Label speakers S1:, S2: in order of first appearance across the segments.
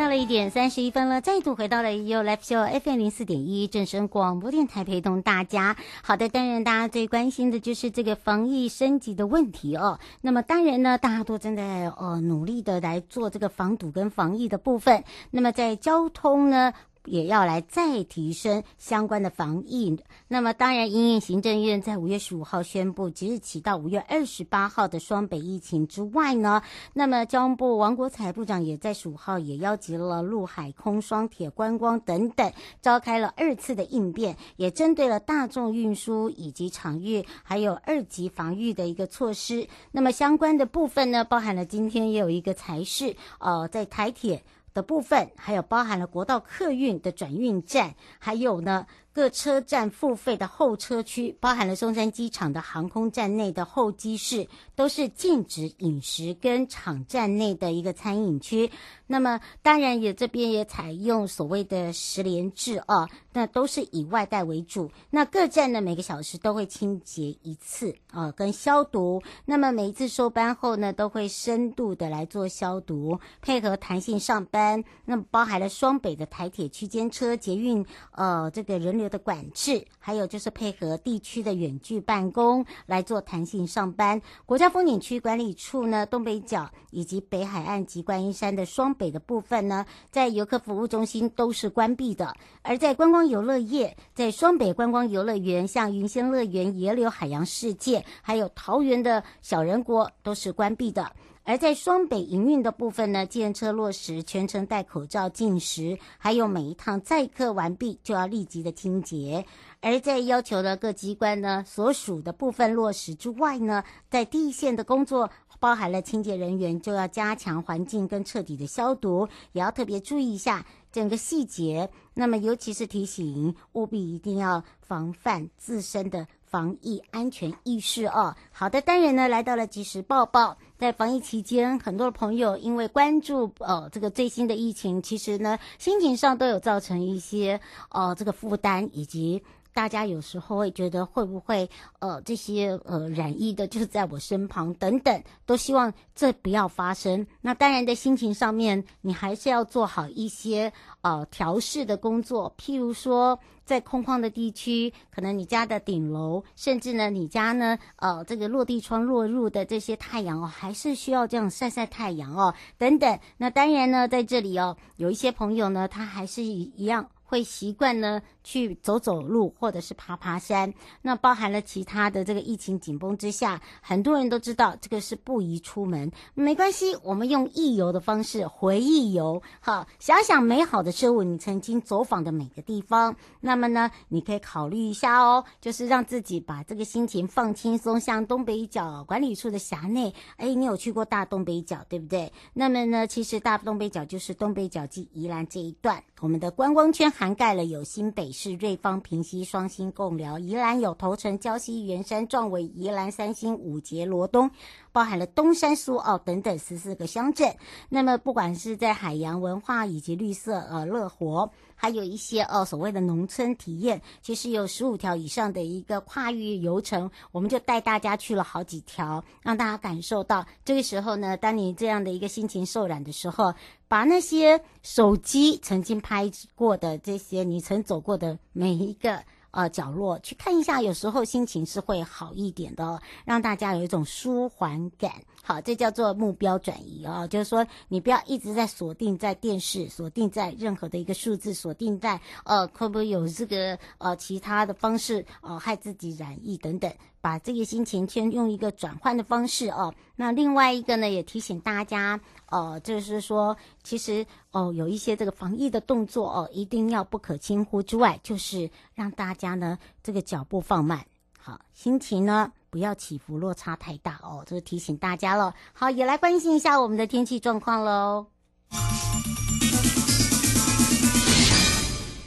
S1: 到了一点三十一分了，再度回到了 You Live Show FM 零四点一正声广播电台，陪同大家。好的，当然大家最关心的就是这个防疫升级的问题哦。那么当然呢，大家都正在呃努力的来做这个防堵跟防疫的部分。那么在交通呢，也要来再提升相关的防疫。那么，当然，因应行政院在五月十五号宣布即日起到五月二十八号的双北疫情之外呢，那么交通部王国材部长也在十五号也邀集了陆海空双铁观光等等，召开了二次的应变，也针对了大众运输以及场域还有二级防御的一个措施。那么相关的部分呢，包含了今天也有一个才是呃，在台铁。的部分，还有包含了国道客运的转运站，还有呢。各车站付费的候车区，包含了松山机场的航空站内的候机室，都是禁止饮食跟场站内的一个餐饮区。那么，当然也这边也采用所谓的十连制啊，那都是以外带为主。那各站呢，每个小时都会清洁一次啊，跟消毒。那么每一次收班后呢，都会深度的来做消毒，配合弹性上班。那么包含了双北的台铁区间车、捷运，呃，这个人流的管制，还有就是配合地区的远距办公来做弹性上班。国家风景区管理处呢，东北角以及北海岸及观音山的双北的部分呢，在游客服务中心都是关闭的。而在观光游乐业，在双北观光游乐园，像云仙乐园、野柳海洋世界，还有桃园的小人国都是关闭的。而在双北营运的部分呢，计程车落实全程戴口罩、进食，还有每一趟载客完毕就要立即的清洁。而在要求的各机关呢所属的部分落实之外呢，在第一线的工作包含了清洁人员就要加强环境跟彻底的消毒，也要特别注意一下整个细节。那么尤其是提醒务必一定要防范自身的。防疫安全意识哦，好的，当然呢，来到了及时报报，在防疫期间，很多的朋友因为关注呃这个最新的疫情，其实呢，心情上都有造成一些呃这个负担，以及大家有时候会觉得会不会呃这些呃染疫的就在我身旁等等，都希望这不要发生。那当然，在心情上面，你还是要做好一些呃调试的工作，譬如说。在空旷的地区，可能你家的顶楼，甚至呢，你家呢，呃，这个落地窗落入的这些太阳哦，还是需要这样晒晒太阳哦，等等。那当然呢，在这里哦，有一些朋友呢，他还是一一样。会习惯呢去走走路，或者是爬爬山。那包含了其他的这个疫情紧绷之下，很多人都知道这个是不宜出门。没关系，我们用忆游的方式回忆游，好，想想美好的事物，你曾经走访的每个地方。那么呢，你可以考虑一下哦，就是让自己把这个心情放轻松。像东北角管理处的辖内，哎，你有去过大东北角，对不对？那么呢，其实大东北角就是东北角及宜兰这一段，我们的观光圈。涵盖了有新北市、瑞芳、平溪、双溪、共寮，宜兰有头城、礁溪、员山、壮围、宜兰三星、五结、罗东，包含了东山、苏澳等等十四个乡镇。那么，不管是在海洋文化以及绿色呃乐活，还有一些呃所谓的农村体验，其实有十五条以上的一个跨域游程，我们就带大家去了好几条，让大家感受到这个时候呢，当你这样的一个心情受染的时候。把那些手机曾经拍过的这些你曾走过的每一个呃角落去看一下，有时候心情是会好一点的，让大家有一种舒缓感。好，这叫做目标转移、哦，就是说你不要一直在锁定在电视，锁定在任何的一个数字，锁定在呃会不会有这个呃其他的方式呃害自己染疫等等，把这个心情先用一个转换的方式哦。那另外一个呢，也提醒大家呃，就是说其实哦、有一些这个防疫的动作哦，一定要不可轻忽之外，就是让大家呢这个脚步放慢，好，心情呢。不要起伏落差太大哦，这是提醒大家了。好，也来关心一下我们的天气状况喽。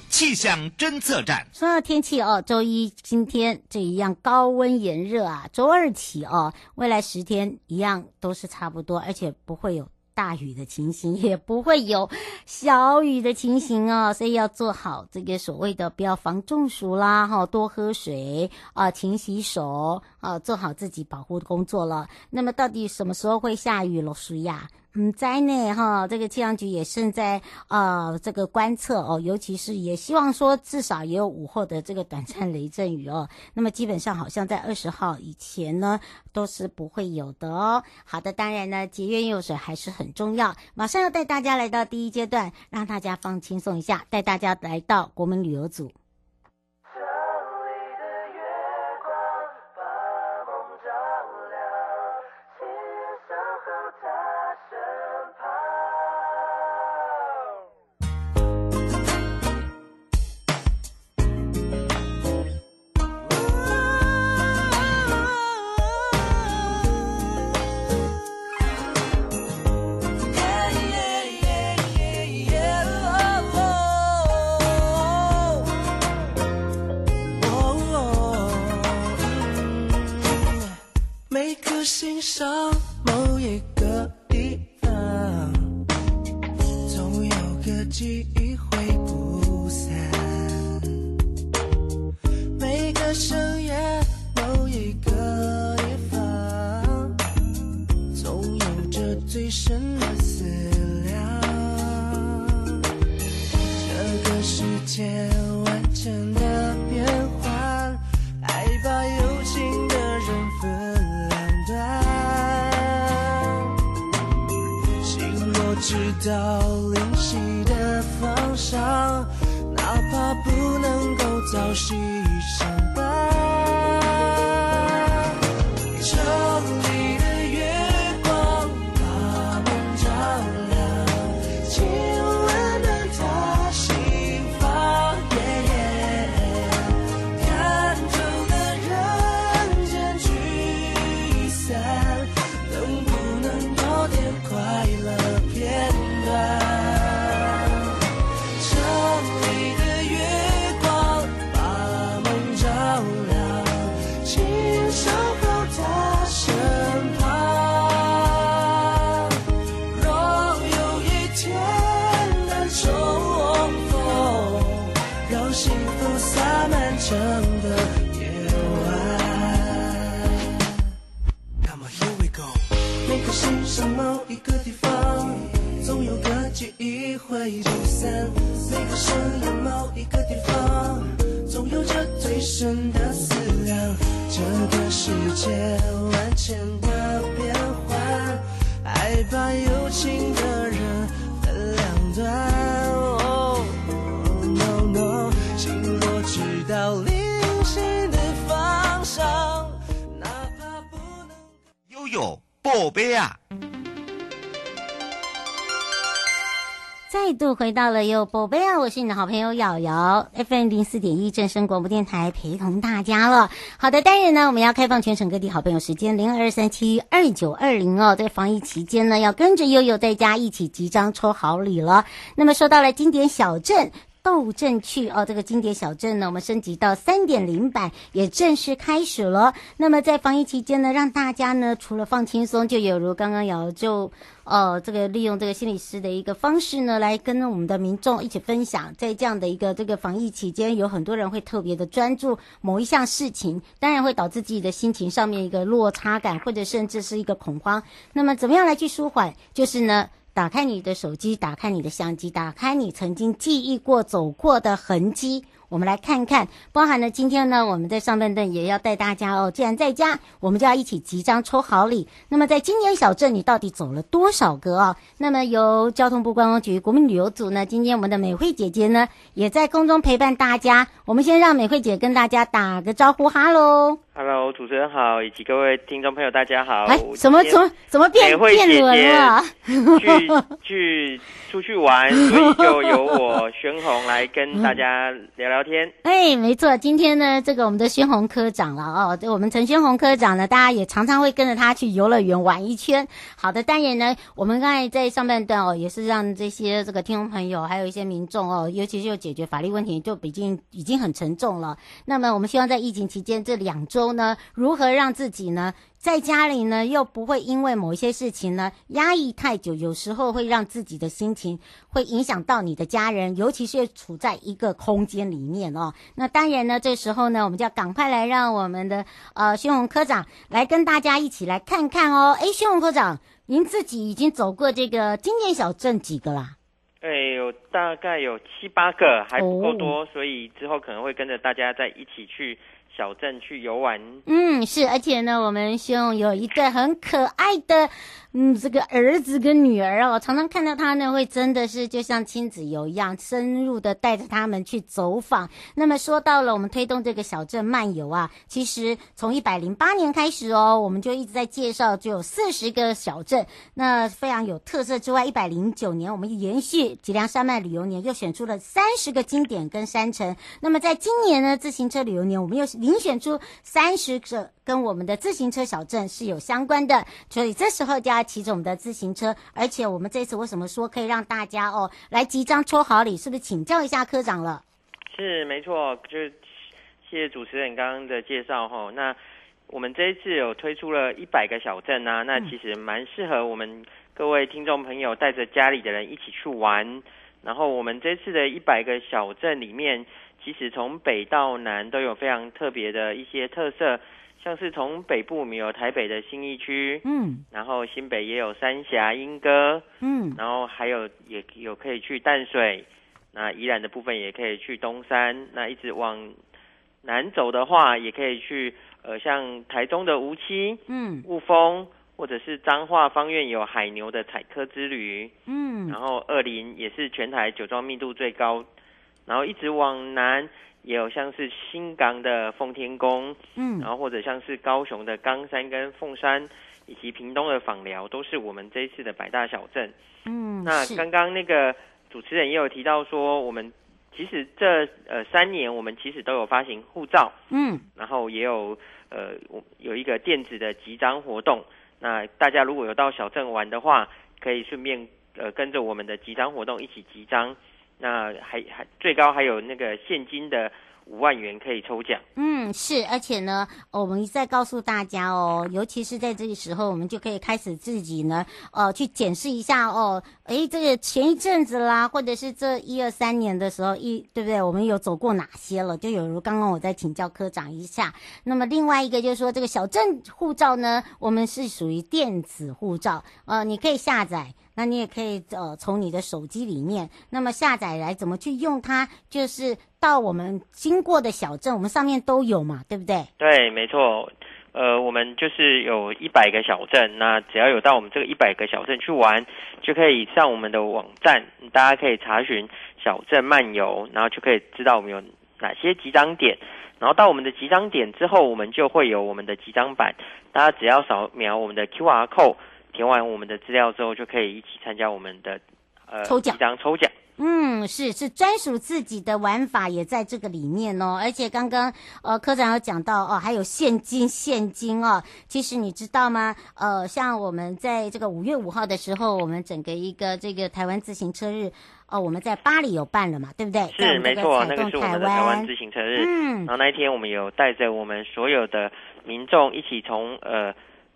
S2: 气象侦测站
S1: 说到天气哦，周一今天这一样高温炎热啊，周二起哦，未来十天一样都是差不多，而且不会有。大雨的情形 也不会有小雨的情形哦，所以要做好这个所谓的不要防中暑啦，哈，多喝水啊，勤洗手啊，做好自己保护工作了。那么到底什么时候会下雨罗，舒亚？嗯，在内哈，这个气象局也正在呃这个观测哦，尤其是也希望说至少也有午后的这个短暂雷阵雨哦。那么基本上好像在二十号以前呢都是不会有的哦。好的，当然呢节约用水还是很重要。马上要带大家来到第一阶段，让大家放轻松一下，带大家来到国民旅游组。
S3: 到他身旁。到灵犀的方向，哪怕不能够早醒。一个地方总有个记忆会聚散每个深夜某一个地方总有着最深的思量这个世界万千的变幻爱把有情的人分两端 no no 心若知道灵犀的方向哪怕不能
S2: 拥有宝贝啊。
S1: 再度回到了哟，宝贝啊，我是你的好朋友瑶瑶，FM 零四点一正声广播电台陪同大家了。好的，当然呢，我们要开放全省各地好朋友时间零二三七二九二零哦。在防疫期间呢，要跟着悠悠在家一起即将抽好礼了。那么说到了经典小镇。斗阵去哦，这个经典小镇呢，我们升级到三点零版也正式开始了。那么在防疫期间呢，让大家呢除了放轻松，就有如刚刚瑶就呃这个利用这个心理师的一个方式呢，来跟我们的民众一起分享，在这样的一个这个防疫期间，有很多人会特别的专注某一项事情，当然会导致自己的心情上面一个落差感，或者甚至是一个恐慌。那么怎么样来去舒缓？就是呢。打开你的手机，打开你的相机，打开你曾经记忆过、走过的痕迹。我们来看看，包含了今天呢，我们在上半段也要带大家哦，既然在家，我们就要一起集章抽好礼。那么在今年小镇，你到底走了多少个哦？那么由交通部观光局国民旅游组呢，今天我们的美惠姐姐呢，也在空中陪伴大家。我们先让美惠姐跟大家打个招呼，哈喽。
S4: Hello，主持人好，以及各位听众朋友，大家好。
S1: 哎，怎么怎么怎么变变轮了？
S4: 去去出去玩，所以就由我宣红来跟大家聊聊天。
S1: 哎，没错，今天呢，这个我们的宣红科长了哦，对，我们陈宣红科长呢，大家也常常会跟着他去游乐园玩一圈。好的，当然呢，我们刚才在上半段哦，也是让这些这个听众朋友，还有一些民众哦，尤其是要解决法律问题，就已经已经很沉重了。那么，我们希望在疫情期间这两周。呢？如何让自己呢，在家里呢，又不会因为某一些事情呢压抑太久？有时候会让自己的心情会影响到你的家人，尤其是处在一个空间里面哦。那当然呢，这时候呢，我们就要赶快来让我们的呃宣红科长来跟大家一起来看看哦。哎，轩红科长，您自己已经走过这个经典小镇几个啦？
S4: 哎，呦大概有七八个，还不够多，哦，所以之后可能会跟着大家再一起去。小镇去游玩，
S1: 嗯，是，而且呢，我们兄有一个很可爱的。嗯，这个儿子跟女儿哦，常常看到他呢，会真的是就像亲子游一样，深入的带着他们去走访。那么说到了我们推动这个小镇漫游啊，其实从一百零八年开始哦，我们就一直在介绍，就有四十个小镇，那非常有特色之外，一百零九年我们延续吉良山脉旅游年，又选出了三十个经典跟山城。那么在今年呢，自行车旅游年，我们又遴选出三十个。跟我们的自行车小镇是有相关的，所以这时候就要骑着我们的自行车。而且我们这次为什么说可以让大家哦来集章抽好礼？是不是请教一下科长了？
S4: 是没错，就是谢谢主持人刚刚的介绍哈。那我们这一次有推出了一百个小镇啊，那其实蛮适合我们各位听众朋友带着家里的人一起去玩。然后我们这次的一百个小镇里面，其实从北到南都有非常特别的一些特色。像是从北部，我们有台北的新义区，嗯，然后新北也有三峡、莺歌，嗯，然后还有也有可以去淡水，那宜兰的部分也可以去东山，那一直往南走的话，也可以去呃，像台中的梧栖，嗯，雾峰，或者是彰化方院有海牛的采科之旅，嗯，然后二林也是全台酒庄密度最高，然后一直往南。也有像是新港的奉天宫，嗯，然后或者像是高雄的冈山跟凤山，以及屏东的访寮，都是我们这一次的百大小镇。嗯，那刚刚那个主持人也有提到说，我们其实这呃三年，我们其实都有发行护照，嗯，然后也有呃有一个电子的集章活动。那大家如果有到小镇玩的话，可以顺便呃跟着我们的集章活动一起集章。那还还最高还有那个现金的五万元可以抽奖。
S1: 嗯，是，而且呢，我们一再告诉大家哦，尤其是在这个时候，我们就可以开始自己呢，呃，去检视一下哦，诶，这个前一阵子啦，或者是这一二三年的时候，一对不对？我们有走过哪些了？就有如刚刚我在请教科长一下。那么另外一个就是说，这个小镇护照呢，我们是属于电子护照，呃，你可以下载。那你也可以呃从你的手机里面，那么下载来怎么去用它？就是到我们经过的小镇，我们上面都有嘛，对不对？
S4: 对，没错。呃，我们就是有一百个小镇，那只要有到我们这个一百个小镇去玩，就可以上我们的网站，大家可以查询小镇漫游，然后就可以知道我们有哪些集章点。然后到我们的集章点之后，我们就会有我们的集章板，大家只要扫描我们的 QR code。填完我们的资料之后，就可以一起参加我们的呃抽奖，张抽奖。
S1: 嗯，是是专属自己的玩法也在这个里面哦。而且刚刚呃科长有讲到哦，还有现金现金哦。其实你知道吗？呃，像我们在这个五月五号的时候，我们整个一个这个台湾自行车日哦，我们在巴黎有办了嘛，对不对？
S4: 是没错，那个是我们的台湾自行车日。嗯，然后那一天我们有带着我们所有的民众一起从呃。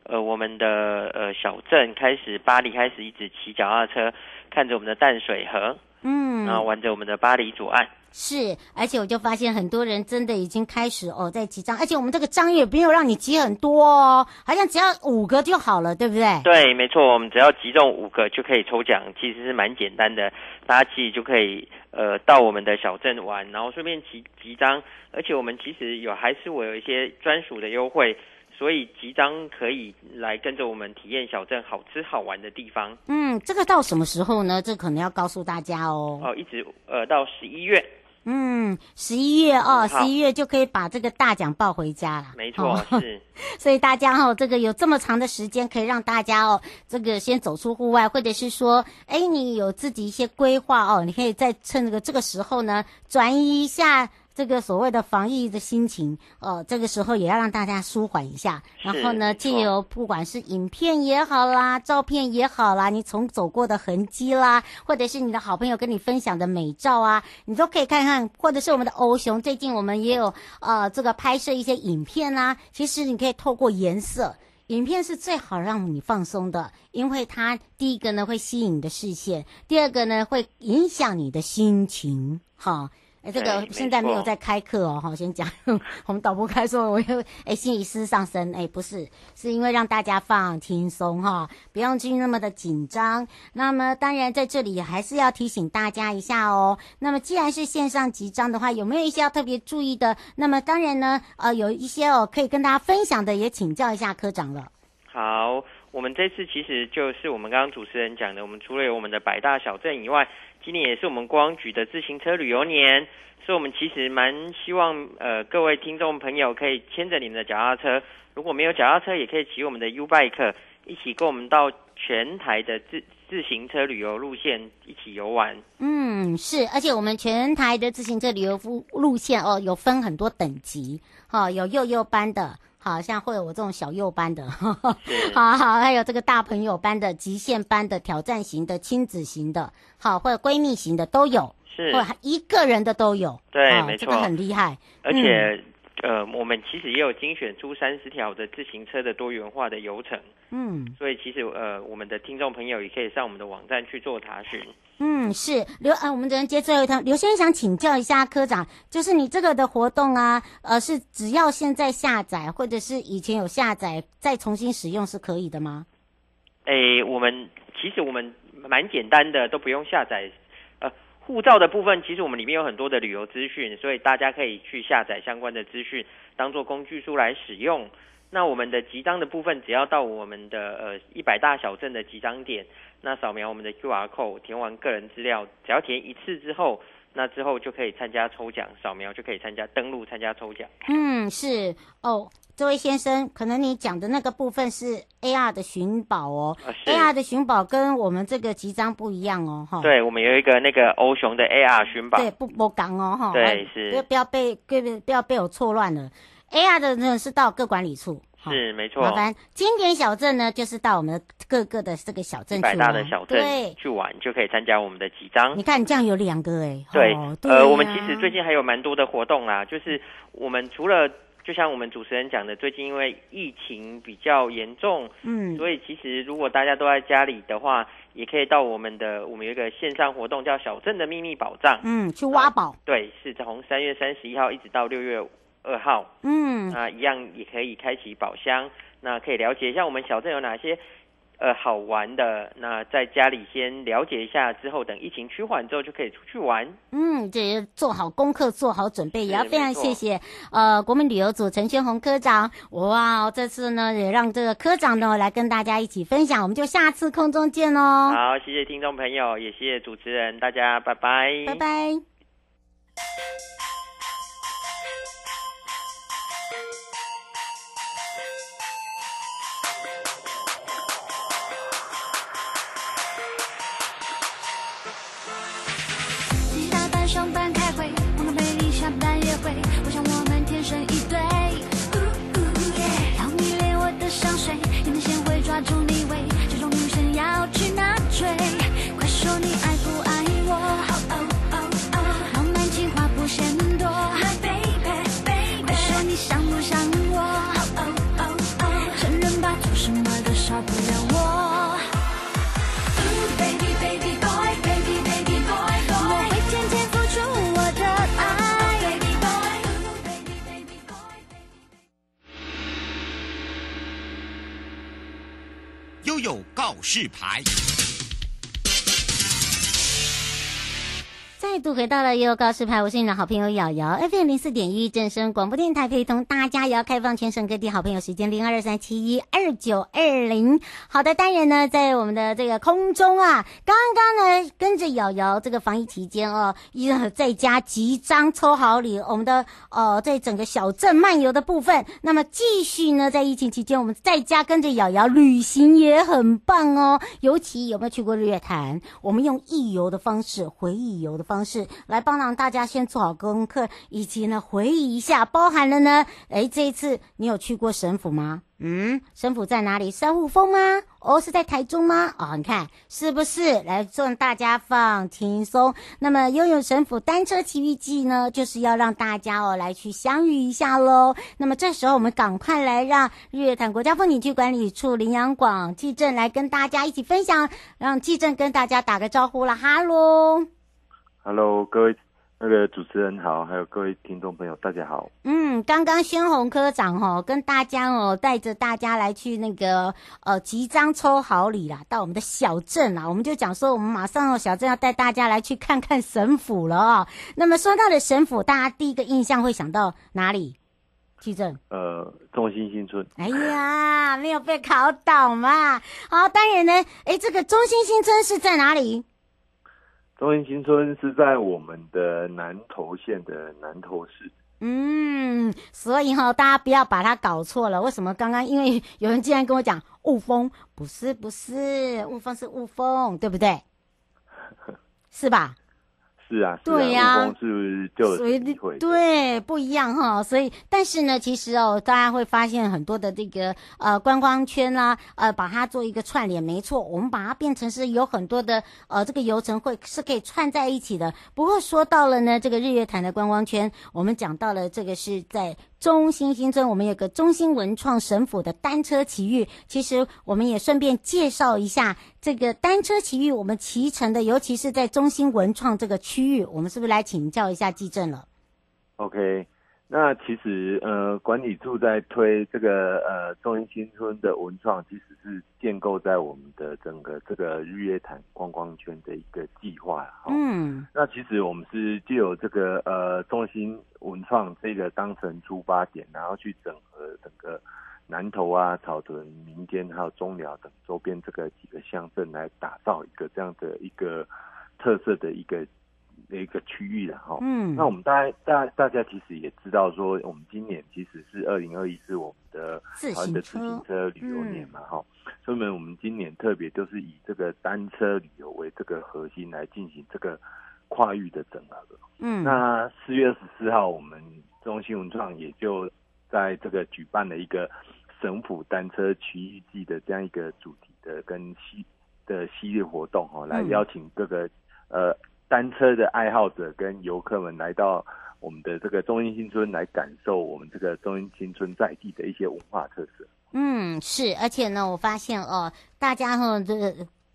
S4: 呃，我们的呃小镇开始，巴黎开始一直骑脚踏车，看着我们的淡水河，嗯，然后玩着我们的巴黎左岸。
S1: 是，而且我就发现很多人真的已经开始哦在集章，而且我们这个章也没有让你集很多哦，好像只要五个就好了，对不对？
S4: 对，没错，我们只要集中五个就可以抽奖，其实是蛮简单的，大家其实就可以呃到我们的小镇玩，然后顺便集集章，而且我们其实有还是我有一些专属的优惠。所以即将可以来跟着我们体验小镇好吃好玩的地方。
S1: 嗯，这个到什么时候呢？这可能要告诉大家哦。
S4: 哦，一直呃到十一月。
S1: 嗯，十一月哦，十一月就可以把这个大奖抱回家了。
S4: 没错，哦、是。
S1: 所以大家、哦，这个有这么长的时间可以让大家哦，这个先走出户外，或者是说，哎，你有自己一些规划哦，你可以再趁这个这个时候呢，转移一下。这个所谓的防疫的心情，呃，这个时候也要让大家舒缓一下。然后呢，借由不管是影片也好啦，照片也好啦，你从走过的痕迹啦，或者是你的好朋友跟你分享的美照啊，你都可以看看。或者是我们的欧熊，最近我们也有呃这个拍摄一些影片啦。其实你可以透过颜色，影片是最好让你放松的，因为它第一个呢会吸引你的视线，第二个呢会影响你的心情，哈。哎，这个现在没有在开课哦，好，先讲。我们导播开说，我又哎，心理师上身，哎，不是，是因为让大家放轻松哈，不用去那么的紧张。那么当然在这里还是要提醒大家一下哦。那么既然是线上集章的话，有没有一些要特别注意的？那么当然呢，呃，有一些哦可以跟大家分享的，也请教一下科长了。
S4: 好，我们这次其实就是我们刚刚主持人讲的，我们除了有我们的百大小镇以外。今年也是我们观光局的自行车旅游年，所以我们其实蛮希望呃各位听众朋友可以牵着你们的脚踏车，如果没有脚踏车，也可以骑我们的 U Bike 一起跟我们到全台的自自行车旅游路线一起游玩。
S1: 嗯，是，而且我们全台的自行车旅游路线哦，有分很多等级，哈、哦，有幼幼班的。好像会有我这种小幼班的，呵呵好好，还有这个大朋友班的、极限班的、挑战型的、亲子型的，好，或者闺蜜型的都有，是，或者一个人的都有，
S4: 对，没错，
S1: 这个很厉害，
S4: 而且。嗯呃，我们其实也有精选出三十条的自行车的多元化的游程，嗯，所以其实呃，我们的听众朋友也可以上我们的网站去做查询。
S1: 嗯，是刘呃，我们只能接最后一条。刘先生想请教一下科长，就是你这个的活动啊，呃，是只要现在下载或者是以前有下载再重新使用是可以的吗？
S4: 诶，我们其实我们蛮简单的，都不用下载。护照的部分，其实我们里面有很多的旅游资讯，所以大家可以去下载相关的资讯，当做工具书来使用。那我们的集章的部分，只要到我们的呃一百大小镇的集章点，那扫描我们的 QR code，填完个人资料，只要填一次之后。那之后就可以参加抽奖，扫描就可以参加登录参加抽奖。
S1: 嗯，是哦，这位先生，可能你讲的那个部分是 AR 的寻宝哦，啊，AR 的寻宝跟我们这个集章不一样哦，哈。
S4: 对，我们有一个那个欧熊的 AR 寻宝。
S1: 对，不不讲哦，哈。
S4: 对，是。
S1: 不要不要被被不要被我错乱了，AR 的呢是到各管理处。
S4: 是没错，
S1: 麻烦经典小镇呢，就是到我们的各个的这个小镇
S4: 百大的小镇对去玩，就可以参加我们的集章。
S1: 你看，这样有两个哎，
S4: 对，哦、对、啊，呃，我们其实最近还有蛮多的活动啦，就是我们除了就像我们主持人讲的，最近因为疫情比较严重，嗯，所以其实如果大家都在家里的话，也可以到我们的我们有一个线上活动叫小镇的秘密宝藏，
S1: 嗯，去挖宝，
S4: 对，是从三月三十一号一直到六月二号，嗯，啊一样也可以开启宝箱，那可以了解一下我们小镇有哪些呃好玩的。那在家里先了解一下，之后等疫情趋缓之后就可以出去玩。
S1: 嗯，这做好功课，做好准备，也要非常谢谢呃国民旅游组陈宣宏科长。哇，这次呢也让这个科长呢来跟大家一起分享，我们就下次空中见哦。
S4: 好，谢谢听众朋友，也谢谢主持人，大家拜拜，
S1: 拜拜。想不想我？
S2: 告示牌。
S1: 度回到了悠悠告示牌，我是你的好朋友瑶瑶，FM 零四点一正声广播电台，陪同大家也要开放全省各地好朋友时间零二三七一二九二零。好的，当然呢，在我们的这个空中啊，刚刚呢跟着瑶瑶这个防疫期间哦，一直在家集章抽好礼，我们的呃在整个小镇漫游的部分，那么继续呢在疫情期间，我们在家跟着瑶瑶旅行也很棒哦。尤其有没有去过日月潭？我们用忆游的方式，回忆游的方式。是来帮让大家先做好功课，以及呢回忆一下，包含了呢，哎，这一次你有去过神府吗？嗯，神府在哪里？三雾峰吗？哦，是在台中吗？哦，你看是不是？来让大家放轻松。那么拥有神府单车奇遇记呢，就是要让大家哦来去相遇一下喽。那么这时候我们赶快来让日月潭国家风景区管理处林阳广记正来跟大家一起分享，让记正跟大家打个招呼了，哈喽。
S5: Hello，各位那个主持人好，还有各位听众朋友，大家好。
S1: 嗯，刚刚宣宏科长哦，跟大家哦，带着大家来去那个呃即将抽好礼啦，到我们的小镇啦，我们就讲说，我们马上哦，小镇要带大家来去看看神府了哦。那么说到了神府，大家第一个印象会想到哪里？记正？
S5: 呃，中心新村。
S1: 哎呀，没有被考倒嘛。好，当然呢，哎，这个中心新村是在哪里？
S5: 中兴新村是在我们的南投县的南投市。
S1: 嗯，所以哈，大家不要把它搞错了。为什么刚刚？因为有人竟然跟我讲雾峰，不是不是，雾峰是雾峰，对不对？是吧？
S5: 是啊，
S1: 对呀，
S5: 是就所以
S1: 对不一样哈，所以但是呢，其实哦，大家会发现很多的这个呃观光圈啦、啊，呃，把它做一个串联，没错，我们把它变成是有很多的呃这个游程会是可以串在一起的。不过说到了呢，这个日月潭的观光圈，我们讲到了这个是在。中心新村，我们有个中心文创神府的单车奇遇。其实我们也顺便介绍一下这个单车奇遇，我们骑乘的，尤其是在中心文创这个区域，我们是不是来请教一下记正了
S5: ？OK。那其实呃，管理处在推这个呃中英新村的文创，其实是建构在我们的整个这个日月潭观光圈的一个计划。
S1: 嗯，
S5: 那其实我们是借由这个呃中心文创这个当成出发点，然后去整合整个南投啊、草屯、民间还有中寮等周边这个几个乡镇，来打造一个这样的一个特色的一个。的一个区域了哈，
S1: 嗯，
S5: 那我们大家大大家其实也知道说，我们今年其实是二零二一，是我们的台湾的自行车旅游年嘛哈，所以呢，我们今年特别就是以这个单车旅游为这个核心来进行这个跨域的整合。
S1: 嗯，
S5: 那四月二十四号，我们中兴文创也就在这个举办了一个省府单车奇遇记的这样一个主题的跟系的系列活动哈，来邀请各个、嗯、呃。单车的爱好者跟游客们来到我们的这个中英新村，来感受我们这个中英新村在地的一些文化特色。
S1: 嗯，是，而且呢，我发现哦，大家哈这。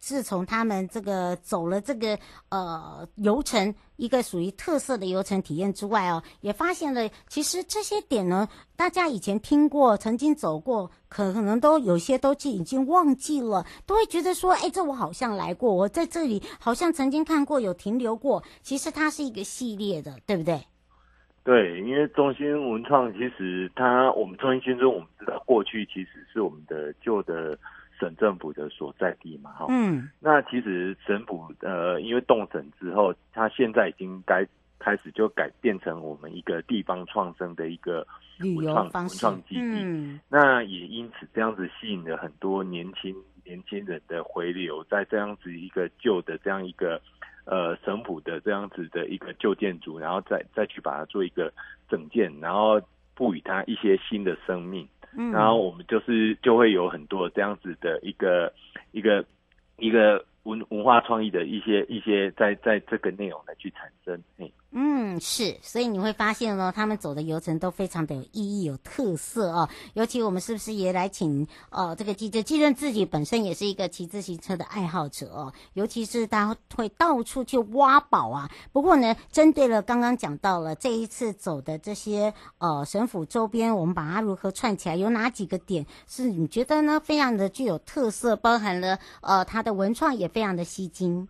S1: 自从他们这个走了这个呃游程，一个属于特色的游程体验之外哦，也发现了其实这些点呢，大家以前听过、曾经走过，可可能都有些都已经忘记了，都会觉得说，哎，这我好像来过，我在这里好像曾经看过，有停留过。其实它是一个系列的，对不对？
S5: 对，因为中心文创其实它，我们中心新村，我们知道过去其实是我们的旧的。省政府的所在地嘛，哈，
S1: 嗯，
S5: 那其实省府呃，因为动省之后，它现在已经该开始就改变成我们一个地方创生的一个文创文创基地，
S1: 嗯，
S5: 那也因此这样子吸引了很多年轻年轻人的回流，在这样子一个旧的这样一个呃省府的这样子的一个旧建筑，然后再再去把它做一个整建，然后赋予它一些新的生命。
S1: 嗯，
S5: 然后我们就是就会有很多这样子的一个一个一个文文化创意的一些一些在在这个内容来去产生，嘿。
S1: 嗯，是，所以你会发现呢，他们走的游程都非常的有意义、有特色哦。尤其我们是不是也来请呃这个记者，记者自己本身也是一个骑自行车的爱好者哦，尤其是他会到处去挖宝啊。不过呢，针对了刚刚讲到了这一次走的这些呃省府周边，我们把它如何串起来，有哪几个点是你觉得呢？非常的具有特色，包含了呃它的文创也非常的吸睛。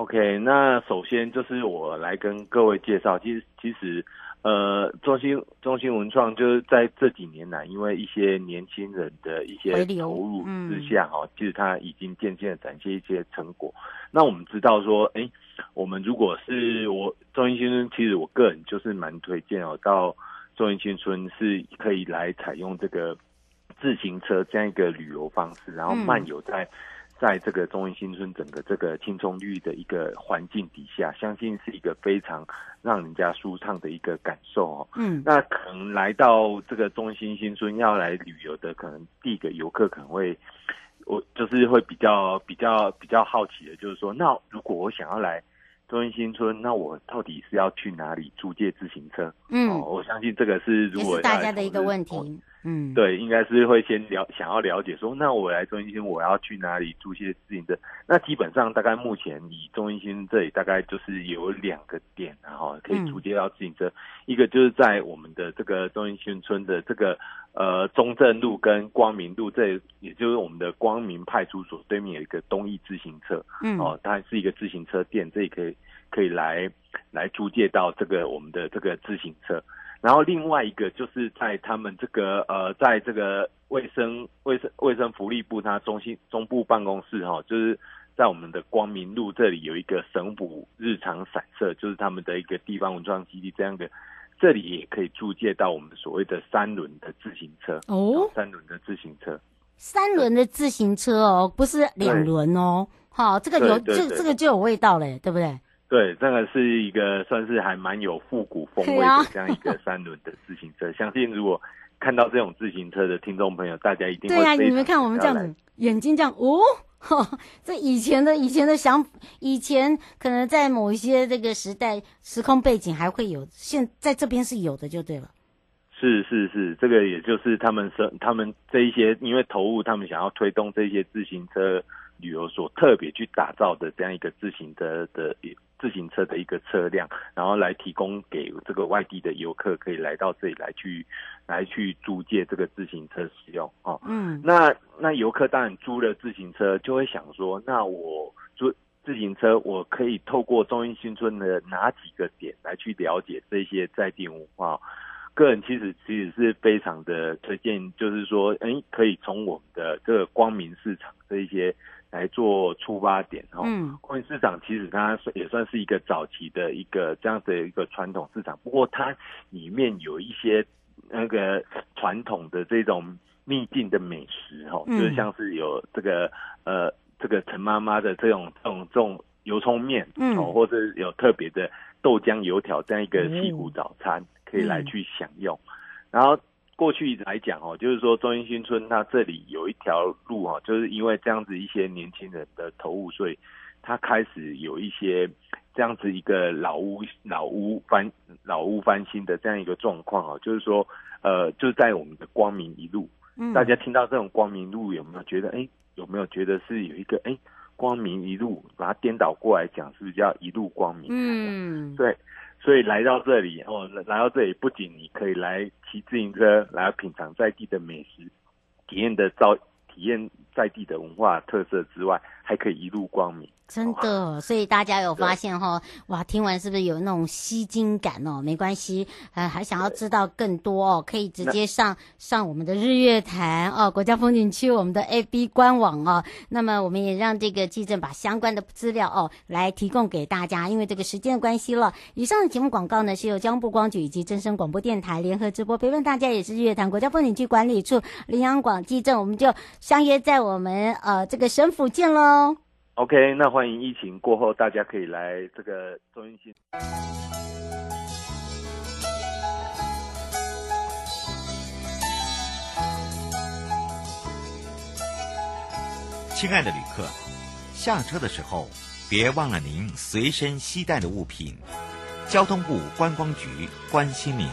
S5: OK，那首先就是我来跟各位介绍，其实其实，呃，中心中心文创就是在这几年来，因为一些年轻人的一些投入之下，哈、嗯，其实它已经渐渐的展现一些成果。那我们知道说，哎、欸，我们如果是我中兴新村，其实我个人就是蛮推荐哦，到中兴新村是可以来采用这个自行车这样一个旅游方式，然后漫游在。嗯在这个中兴新村整个这个青葱绿的一个环境底下，相信是一个非常让人家舒畅的一个感受哦。嗯，那可能来到这个中心新村要来旅游的，可能第一个游客可能会，我就是会比较比较比较好奇的，就是说，那如果我想要来中心新村，那我到底是要去哪里租借自行车？嗯，哦，我相信这个是如果是
S1: 大家的一个问题。嗯，
S5: 对，应该是会先了想要了解说，那我来中心新我要去哪里租些自行车？那基本上大概目前以中心新这里大概就是有两个点，然后可以租借到自行车，嗯、一个就是在我们的这个中心新村的这个呃中正路跟光明路这，也就是我们的光明派出所对面有一个东义自行车，嗯，哦，它是一个自行车店，这里可以可以来来租借到这个我们的这个自行车。然后另外一个就是在他们这个呃，在这个卫生卫生卫生福利部它中心中部办公室哈、哦，就是在我们的光明路这里有一个省府日常散射，就是他们的一个地方文创基地这样的，这里也可以租借到我们所谓的三轮的自行车哦，三轮的自行车，
S1: 三轮的自行车哦，不是两轮哦，好，这个有这这个就有味道嘞，对不对？
S5: 对，这个是一个算是还蛮有复古风味的这样一个三轮的自行车。啊、相信如果看到这种自行车的听众朋友，大家一定会对啊！你们看我们这样子，
S1: 眼睛这样哦，这以前的以前的想，以前可能在某一些这个时代时空背景还会有，现在这边是有的，就对了。
S5: 是是是，这个也就是他们是他们这一些因为投入，他们想要推动这些自行车旅游所特别去打造的这样一个自行车的。自行车的一个车辆，然后来提供给这个外地的游客，可以来到这里来去来去租借这个自行车使用哦。嗯，那那游客当然租了自行车，就会想说，那我租自行车，我可以透过中英新村的哪几个点来去了解这些在地文化？个人其实其实是非常的推荐，就是说，哎，可以从我们的这个光明市场这一些。来做出发点哈，嗯，光明市场其实它也算是一个早期的一个这样的一个传统市场，不过它里面有一些那个传统的这种秘境的美食哈，嗯、就是像是有这个呃这个陈妈妈的这种这种这种油葱面，嗯，或者有特别的豆浆油条这样一个西湖早餐，可以来去享用，嗯、然后。过去来讲哦，就是说中兴新村它这里有一条路哦，就是因为这样子一些年轻人的投入，所以它开始有一些这样子一个老屋老屋翻老屋翻新的这样一个状况哦，就是说呃，就在我们的光明一路，嗯，大家听到这种光明路有没有觉得哎，有没有觉得是有一个哎光明一路，把它颠倒过来讲，是不是叫一路光明？嗯，对。所以来到这里哦，来到这里不仅你可以来骑自行车，来品尝在地的美食，体验的到体验在地的文化特色之外，还可以一路光明。
S1: 真的，所以大家有发现哈，对哇，听完是不是有那种吸睛感哦？没关系，呃，还想要知道更多哦，可以直接上上我们的日月潭哦，国家风景区我们的 A B 官网哦。那么我们也让这个记者把相关的资料哦来提供给大家，因为这个时间的关系了。以上的节目广告呢是由交通部光局以及真声广播电台联合直播，陪伴大家也是日月潭国家风景区管理处林阳广记者，我们就相约在我们呃这个省府见喽。
S5: OK，那欢迎疫情过后，大家可以来这个中心。
S2: 亲爱的旅客，下车的时候别忘了您随身携带的物品。交通部观光局关心您。